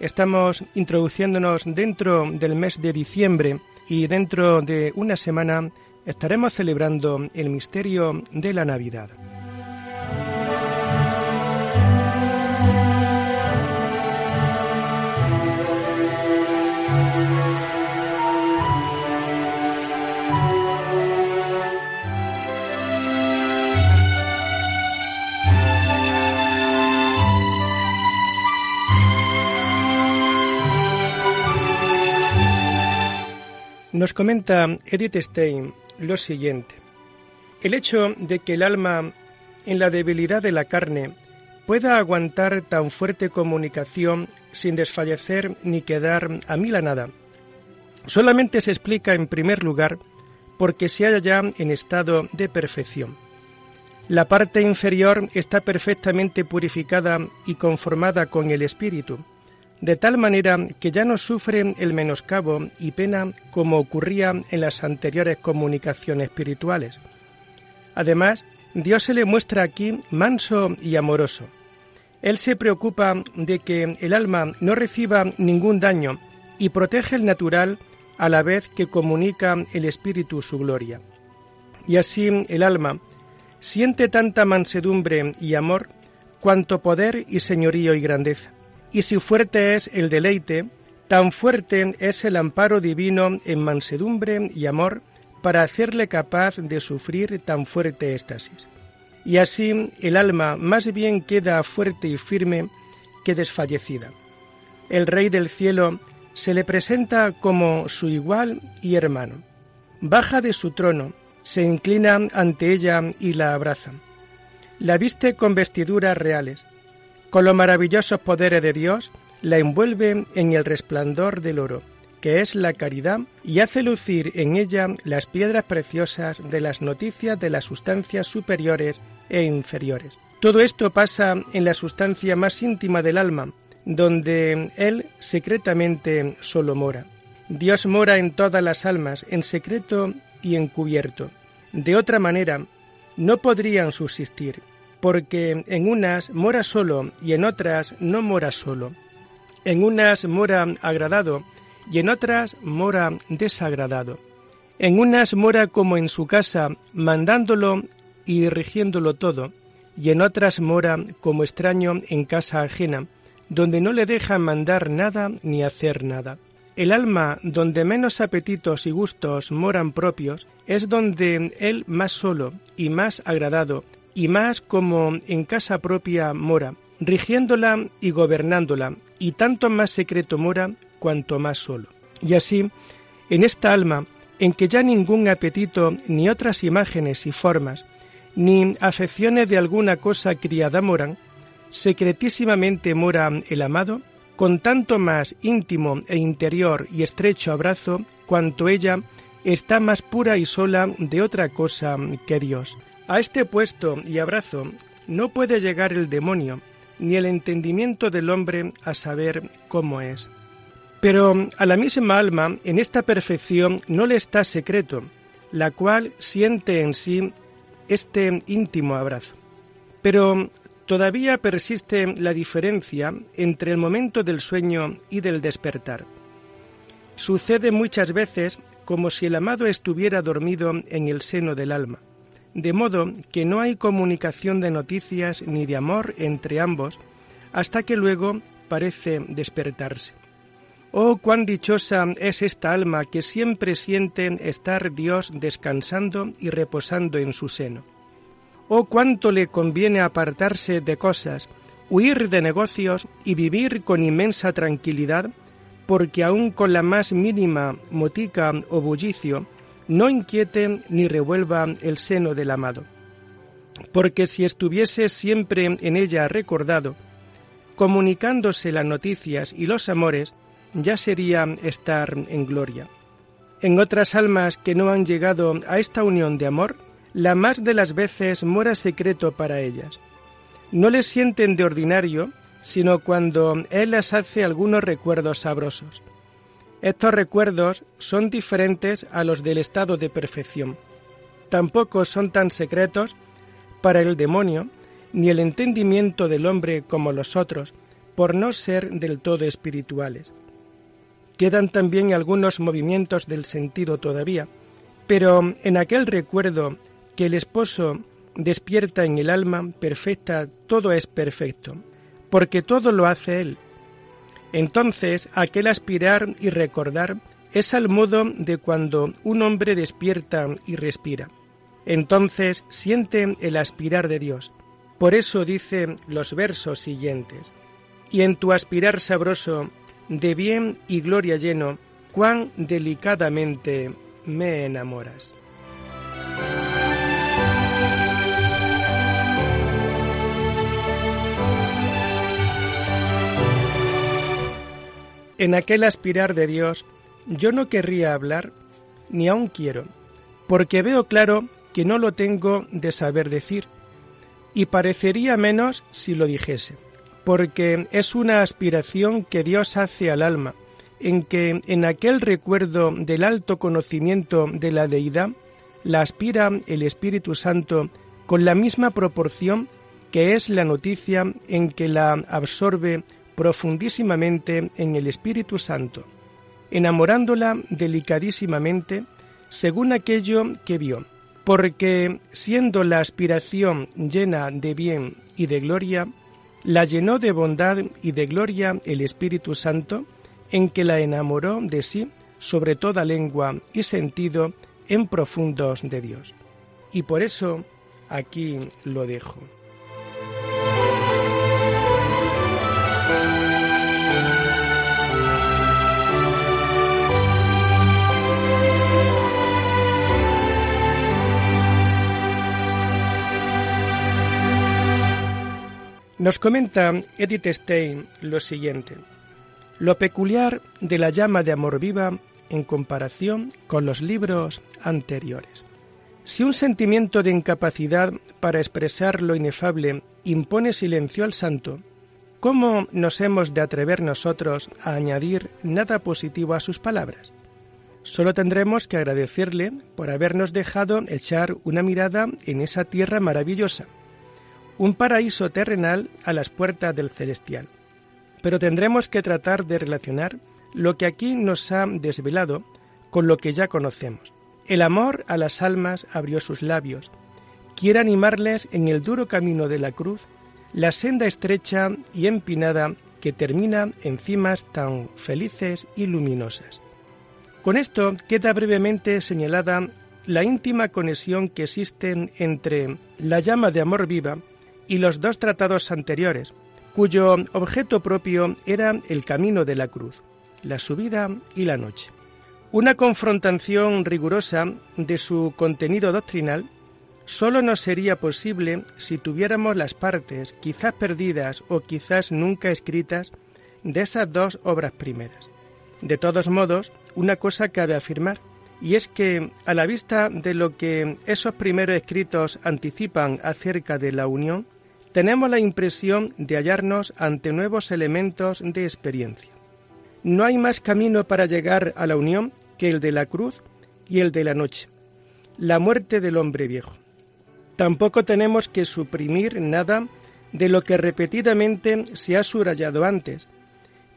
Estamos introduciéndonos dentro del mes de diciembre y dentro de una semana estaremos celebrando el misterio de la Navidad. Nos comenta Edith Stein lo siguiente. El hecho de que el alma, en la debilidad de la carne, pueda aguantar tan fuerte comunicación sin desfallecer ni quedar a mí la nada, solamente se explica en primer lugar porque se halla ya en estado de perfección. La parte inferior está perfectamente purificada y conformada con el espíritu, de tal manera que ya no sufre el menoscabo y pena como ocurría en las anteriores comunicaciones espirituales. Además, Dios se le muestra aquí manso y amoroso. Él se preocupa de que el alma no reciba ningún daño y protege el natural a la vez que comunica el Espíritu su gloria. Y así el alma siente tanta mansedumbre y amor cuanto poder y señorío y grandeza. Y si fuerte es el deleite, tan fuerte es el amparo divino en mansedumbre y amor para hacerle capaz de sufrir tan fuerte éxtasis. Y así el alma más bien queda fuerte y firme que desfallecida. El Rey del cielo se le presenta como su igual y hermano. Baja de su trono, se inclina ante ella y la abraza. La viste con vestiduras reales, con los maravillosos poderes de Dios, la envuelve en el resplandor del oro, que es la caridad, y hace lucir en ella las piedras preciosas de las noticias de las sustancias superiores e inferiores. Todo esto pasa en la sustancia más íntima del alma, donde Él secretamente solo mora. Dios mora en todas las almas, en secreto y encubierto. De otra manera, no podrían subsistir porque en unas mora solo y en otras no mora solo. En unas mora agradado y en otras mora desagradado. En unas mora como en su casa, mandándolo y rigiéndolo todo, y en otras mora como extraño en casa ajena, donde no le dejan mandar nada ni hacer nada. El alma donde menos apetitos y gustos moran propios es donde él más solo y más agradado y más como en casa propia mora, rigiéndola y gobernándola, y tanto más secreto mora cuanto más solo. Y así, en esta alma, en que ya ningún apetito, ni otras imágenes y formas, ni afecciones de alguna cosa criada moran, secretísimamente mora el amado, con tanto más íntimo e interior y estrecho abrazo, cuanto ella está más pura y sola de otra cosa que Dios. A este puesto y abrazo no puede llegar el demonio, ni el entendimiento del hombre a saber cómo es. Pero a la misma alma en esta perfección no le está secreto, la cual siente en sí este íntimo abrazo. Pero todavía persiste la diferencia entre el momento del sueño y del despertar. Sucede muchas veces como si el amado estuviera dormido en el seno del alma de modo que no hay comunicación de noticias ni de amor entre ambos hasta que luego parece despertarse. Oh, cuán dichosa es esta alma que siempre siente estar Dios descansando y reposando en su seno. Oh, cuánto le conviene apartarse de cosas, huir de negocios y vivir con inmensa tranquilidad, porque aun con la más mínima motica o bullicio, no inquiete ni revuelva el seno del amado. Porque si estuviese siempre en ella recordado, comunicándose las noticias y los amores, ya sería estar en gloria. En otras almas que no han llegado a esta unión de amor, la más de las veces mora secreto para ellas. No les sienten de ordinario, sino cuando Él les hace algunos recuerdos sabrosos. Estos recuerdos son diferentes a los del estado de perfección. Tampoco son tan secretos para el demonio, ni el entendimiento del hombre como los otros, por no ser del todo espirituales. Quedan también algunos movimientos del sentido todavía, pero en aquel recuerdo que el esposo despierta en el alma perfecta, todo es perfecto, porque todo lo hace él. Entonces, aquel aspirar y recordar es al modo de cuando un hombre despierta y respira. Entonces siente el aspirar de Dios. Por eso dice los versos siguientes. Y en tu aspirar sabroso, de bien y gloria lleno, cuán delicadamente me enamoras. En aquel aspirar de Dios yo no querría hablar, ni aún quiero, porque veo claro que no lo tengo de saber decir, y parecería menos si lo dijese, porque es una aspiración que Dios hace al alma, en que en aquel recuerdo del alto conocimiento de la deidad, la aspira el Espíritu Santo con la misma proporción que es la noticia en que la absorbe profundísimamente en el Espíritu Santo, enamorándola delicadísimamente según aquello que vio, porque siendo la aspiración llena de bien y de gloria, la llenó de bondad y de gloria el Espíritu Santo, en que la enamoró de sí sobre toda lengua y sentido en profundos de Dios. Y por eso aquí lo dejo. Nos comenta Edith Stein lo siguiente. Lo peculiar de la llama de amor viva en comparación con los libros anteriores. Si un sentimiento de incapacidad para expresar lo inefable impone silencio al santo, ¿cómo nos hemos de atrever nosotros a añadir nada positivo a sus palabras? Solo tendremos que agradecerle por habernos dejado echar una mirada en esa tierra maravillosa, un paraíso terrenal a las puertas del celestial. Pero tendremos que tratar de relacionar lo que aquí nos ha desvelado con lo que ya conocemos. El amor a las almas abrió sus labios. Quiere animarles en el duro camino de la cruz, la senda estrecha y empinada que termina en cimas tan felices y luminosas. Con esto queda brevemente señalada la íntima conexión que existe entre la llama de amor viva y los dos tratados anteriores, cuyo objeto propio era el camino de la cruz, la subida y la noche. Una confrontación rigurosa de su contenido doctrinal solo nos sería posible si tuviéramos las partes, quizás perdidas o quizás nunca escritas, de esas dos obras primeras. De todos modos, una cosa cabe afirmar, y es que, a la vista de lo que esos primeros escritos anticipan acerca de la unión, tenemos la impresión de hallarnos ante nuevos elementos de experiencia. No hay más camino para llegar a la unión que el de la cruz y el de la noche, la muerte del hombre viejo. Tampoco tenemos que suprimir nada de lo que repetidamente se ha subrayado antes,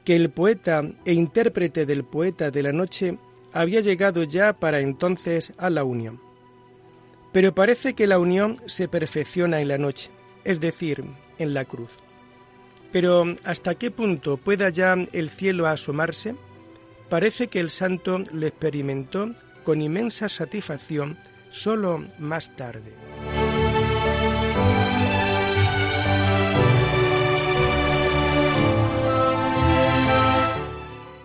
que el poeta e intérprete del poeta de la noche había llegado ya para entonces a la unión. Pero parece que la unión se perfecciona en la noche es decir, en la cruz. Pero ¿hasta qué punto pueda ya el cielo asomarse? Parece que el santo lo experimentó con inmensa satisfacción solo más tarde.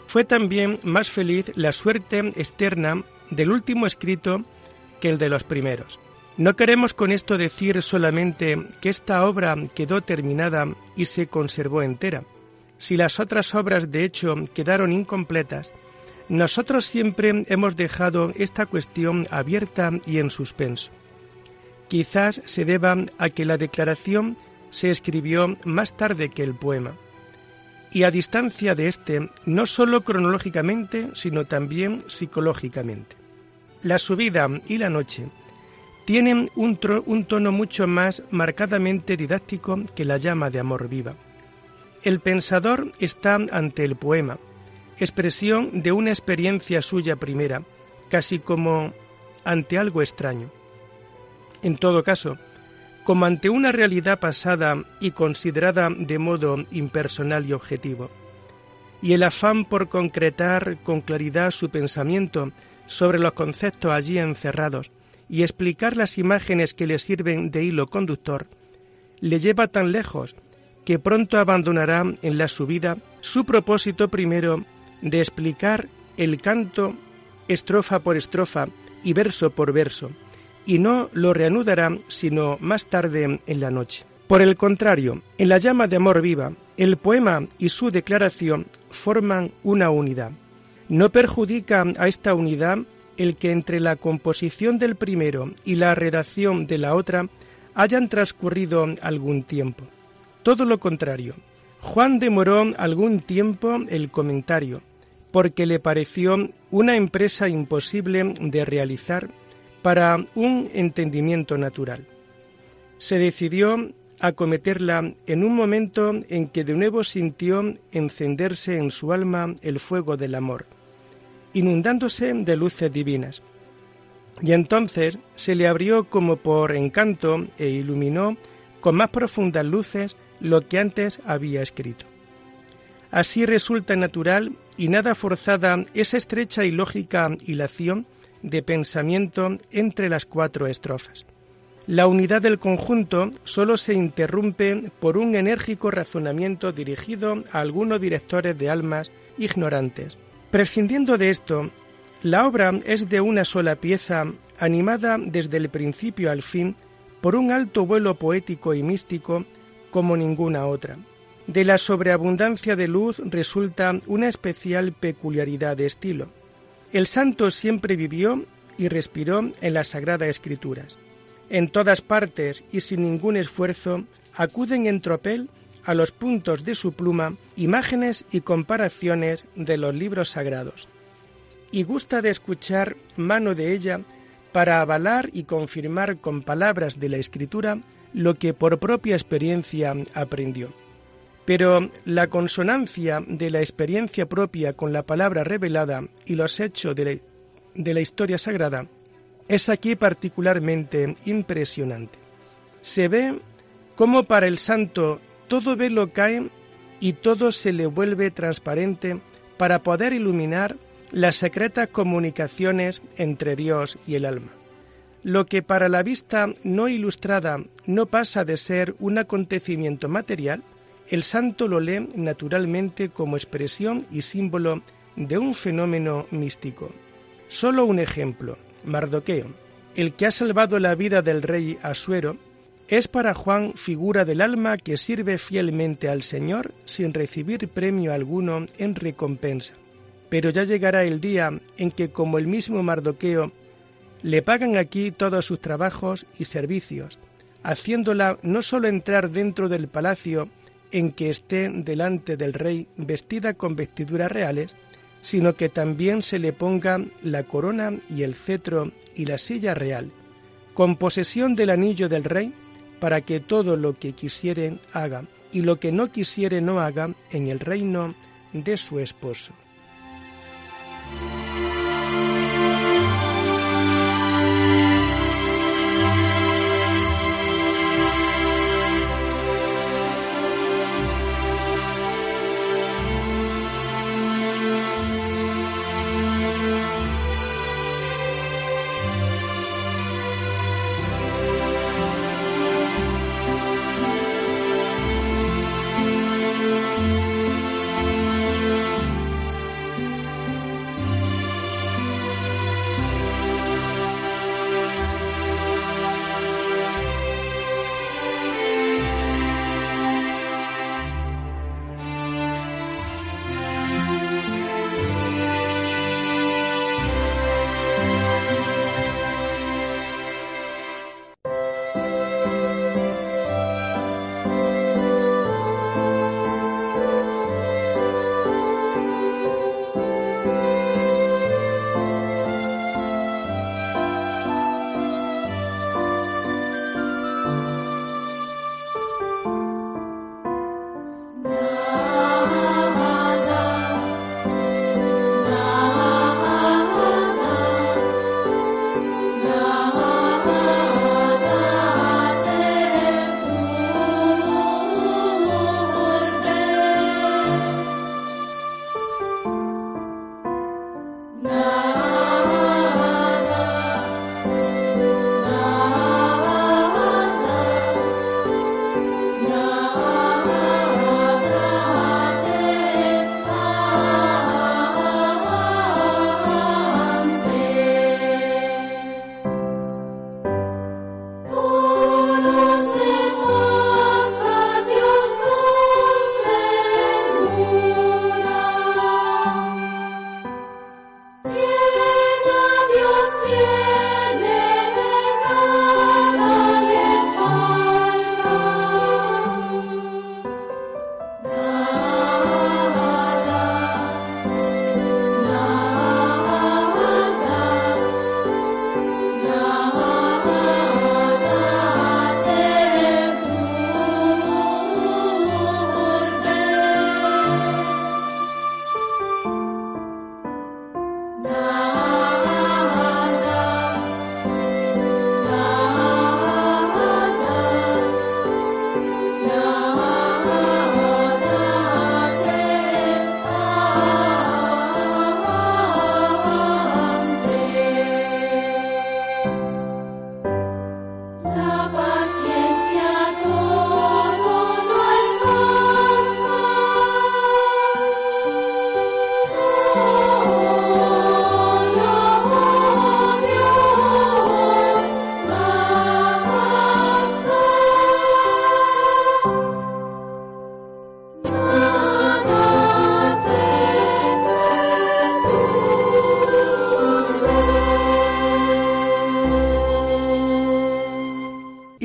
Fue también más feliz la suerte externa del último escrito que el de los primeros. No queremos con esto decir solamente que esta obra quedó terminada y se conservó entera, si las otras obras de hecho quedaron incompletas, nosotros siempre hemos dejado esta cuestión abierta y en suspenso. Quizás se deba a que la declaración se escribió más tarde que el poema, y a distancia de éste, no sólo cronológicamente, sino también psicológicamente. La subida y la noche tienen un, un, tono mucho más marcadamente didáctico que la llama de amor viva. El pensador está ante el poema, expresión de una experiencia suya primera, casi como ante algo extraño. En todo caso, como ante una realidad pasada y considerada de modo impersonal y objetivo. Y el afán por concretar con claridad su pensamiento sobre los conceptos allí encerrados y explicar las imágenes que le sirven de hilo conductor, le lleva tan lejos que pronto abandonará en la subida su propósito primero de explicar el canto estrofa por estrofa y verso por verso, y no lo reanudará sino más tarde en la noche. Por el contrario, en la llama de amor viva, el poema y su declaración forman una unidad. No perjudica a esta unidad el que entre la composición del primero y la redacción de la otra hayan transcurrido algún tiempo. Todo lo contrario, Juan demoró algún tiempo el comentario, porque le pareció una empresa imposible de realizar para un entendimiento natural. Se decidió a cometerla en un momento en que de nuevo sintió encenderse en su alma el fuego del amor, inundándose de luces divinas. Y entonces se le abrió como por encanto e iluminó con más profundas luces lo que antes había escrito. Así resulta natural y nada forzada esa estrecha y lógica hilación de pensamiento entre las cuatro estrofas. La unidad del conjunto sólo se interrumpe por un enérgico razonamiento dirigido a algunos directores de almas ignorantes. Prescindiendo de esto, la obra es de una sola pieza, animada desde el principio al fin por un alto vuelo poético y místico como ninguna otra. De la sobreabundancia de luz resulta una especial peculiaridad de estilo. El santo siempre vivió y respiró en las Sagradas Escrituras. En todas partes y sin ningún esfuerzo acuden en tropel a los puntos de su pluma imágenes y comparaciones de los libros sagrados. Y gusta de escuchar mano de ella para avalar y confirmar con palabras de la Escritura lo que por propia experiencia aprendió. Pero la consonancia de la experiencia propia con la palabra revelada y los hechos de la, historia sagrada es aquí particularmente impresionante. Se ve cómo para el santo todo velo cae y todo se le vuelve transparente para poder iluminar las secretas comunicaciones entre Dios y el alma. Lo que para la vista no ilustrada no pasa de ser un acontecimiento material, el santo lo lee naturalmente como expresión y símbolo de un fenómeno místico. Solo un ejemplo, Mardoqueo, el que ha salvado la vida del rey Asuero, es para Juan figura del alma que sirve fielmente al Señor sin recibir premio alguno en recompensa. Pero ya llegará el día en que, como el mismo Mardoqueo, le pagan aquí todos sus trabajos y servicios, haciéndola no sólo entrar dentro del palacio en que esté delante del rey vestida con vestiduras reales, sino que también se le ponga la corona y el cetro y la silla real, con posesión del anillo del rey, para que todo lo que quisiere haga y lo que no quisiere no haga en el reino de su esposo.